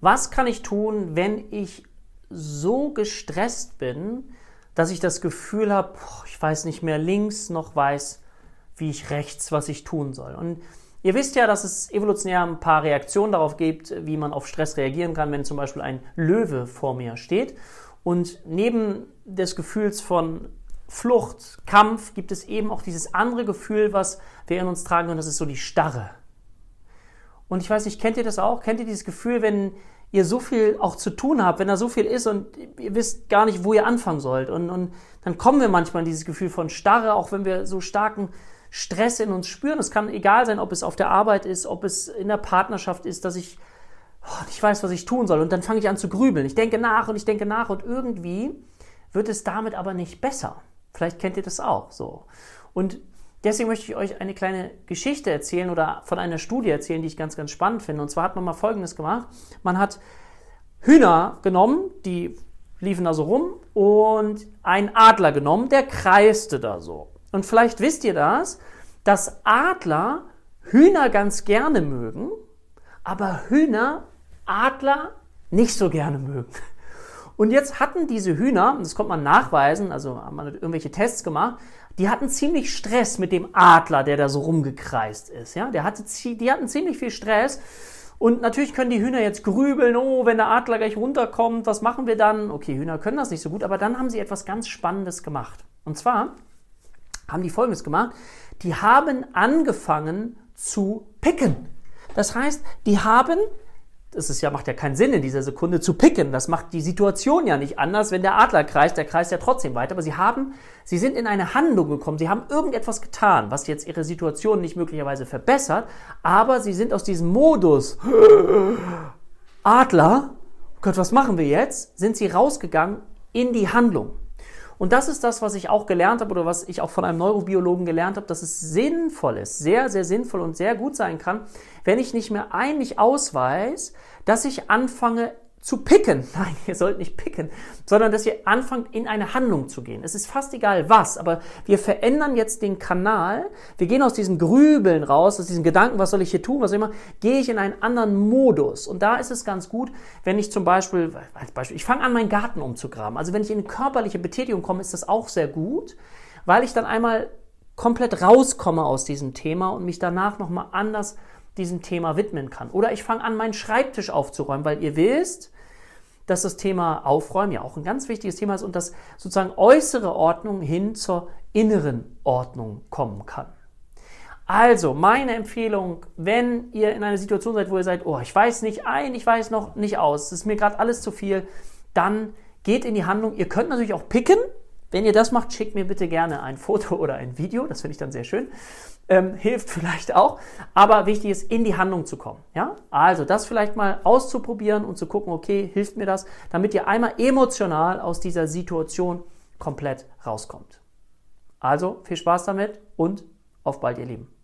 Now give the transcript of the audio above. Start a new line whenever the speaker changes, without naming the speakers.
Was kann ich tun, wenn ich so gestresst bin, dass ich das Gefühl habe, ich weiß nicht mehr links noch weiß, wie ich rechts, was ich tun soll. Und ihr wisst ja, dass es evolutionär ein paar Reaktionen darauf gibt, wie man auf Stress reagieren kann, wenn zum Beispiel ein Löwe vor mir steht. Und neben des Gefühls von Flucht, Kampf gibt es eben auch dieses andere Gefühl, was wir in uns tragen, und das ist so die Starre. Und ich weiß nicht, kennt ihr das auch? Kennt ihr dieses Gefühl, wenn ihr so viel auch zu tun habt, wenn da so viel ist und ihr wisst gar nicht, wo ihr anfangen sollt. Und, und dann kommen wir manchmal in dieses Gefühl von Starre, auch wenn wir so starken Stress in uns spüren. Es kann egal sein, ob es auf der Arbeit ist, ob es in der Partnerschaft ist, dass ich oh, nicht weiß, was ich tun soll. Und dann fange ich an zu grübeln. Ich denke nach und ich denke nach und irgendwie wird es damit aber nicht besser. Vielleicht kennt ihr das auch so. Und deswegen möchte ich euch eine kleine Geschichte erzählen oder von einer Studie erzählen, die ich ganz, ganz spannend finde. Und zwar hat man mal Folgendes gemacht. Man hat Hühner genommen, die liefen da so rum und einen Adler genommen, der kreiste da so. Und vielleicht wisst ihr das, dass Adler Hühner ganz gerne mögen, aber Hühner Adler nicht so gerne mögen. Und jetzt hatten diese Hühner, das konnte man nachweisen, also haben man irgendwelche Tests gemacht, die hatten ziemlich Stress mit dem Adler, der da so rumgekreist ist. Ja? Der hatte, die hatten ziemlich viel Stress. Und natürlich können die Hühner jetzt grübeln, oh, wenn der Adler gleich runterkommt, was machen wir dann? Okay, Hühner können das nicht so gut, aber dann haben sie etwas ganz Spannendes gemacht. Und zwar haben die Folgendes gemacht. Die haben angefangen zu picken. Das heißt, die haben, das ist ja, macht ja keinen Sinn in dieser Sekunde zu picken. Das macht die Situation ja nicht anders, wenn der Adler kreist, der kreist ja trotzdem weiter. Aber sie haben, sie sind in eine Handlung gekommen. Sie haben irgendetwas getan, was jetzt ihre Situation nicht möglicherweise verbessert. Aber sie sind aus diesem Modus Adler, Gott, was machen wir jetzt? Sind sie rausgegangen in die Handlung. Und das ist das, was ich auch gelernt habe oder was ich auch von einem Neurobiologen gelernt habe, dass es sinnvoll ist, sehr, sehr sinnvoll und sehr gut sein kann, wenn ich nicht mehr ein, nicht ausweis, dass ich anfange, zu picken. Nein, ihr sollt nicht picken, sondern dass ihr anfangt, in eine Handlung zu gehen. Es ist fast egal was, aber wir verändern jetzt den Kanal. Wir gehen aus diesem Grübeln raus, aus diesem Gedanken, was soll ich hier tun, was immer, gehe ich in einen anderen Modus. Und da ist es ganz gut, wenn ich zum Beispiel, als Beispiel, ich fange an, meinen Garten umzugraben. Also wenn ich in körperliche Betätigung komme, ist das auch sehr gut, weil ich dann einmal komplett rauskomme aus diesem Thema und mich danach nochmal anders diesem Thema widmen kann. Oder ich fange an, meinen Schreibtisch aufzuräumen, weil ihr wisst, dass das Thema Aufräumen ja auch ein ganz wichtiges Thema ist und dass sozusagen äußere Ordnung hin zur inneren Ordnung kommen kann. Also, meine Empfehlung, wenn ihr in einer Situation seid, wo ihr seid, oh, ich weiß nicht ein, ich weiß noch nicht aus, es ist mir gerade alles zu viel, dann geht in die Handlung. Ihr könnt natürlich auch picken. Wenn ihr das macht, schickt mir bitte gerne ein Foto oder ein Video, das finde ich dann sehr schön ähm, hilft vielleicht auch. Aber wichtig ist, in die Handlung zu kommen. Ja? Also das vielleicht mal auszuprobieren und zu gucken, okay, hilft mir das, damit ihr einmal emotional aus dieser Situation komplett rauskommt. Also viel Spaß damit und auf bald, ihr Lieben.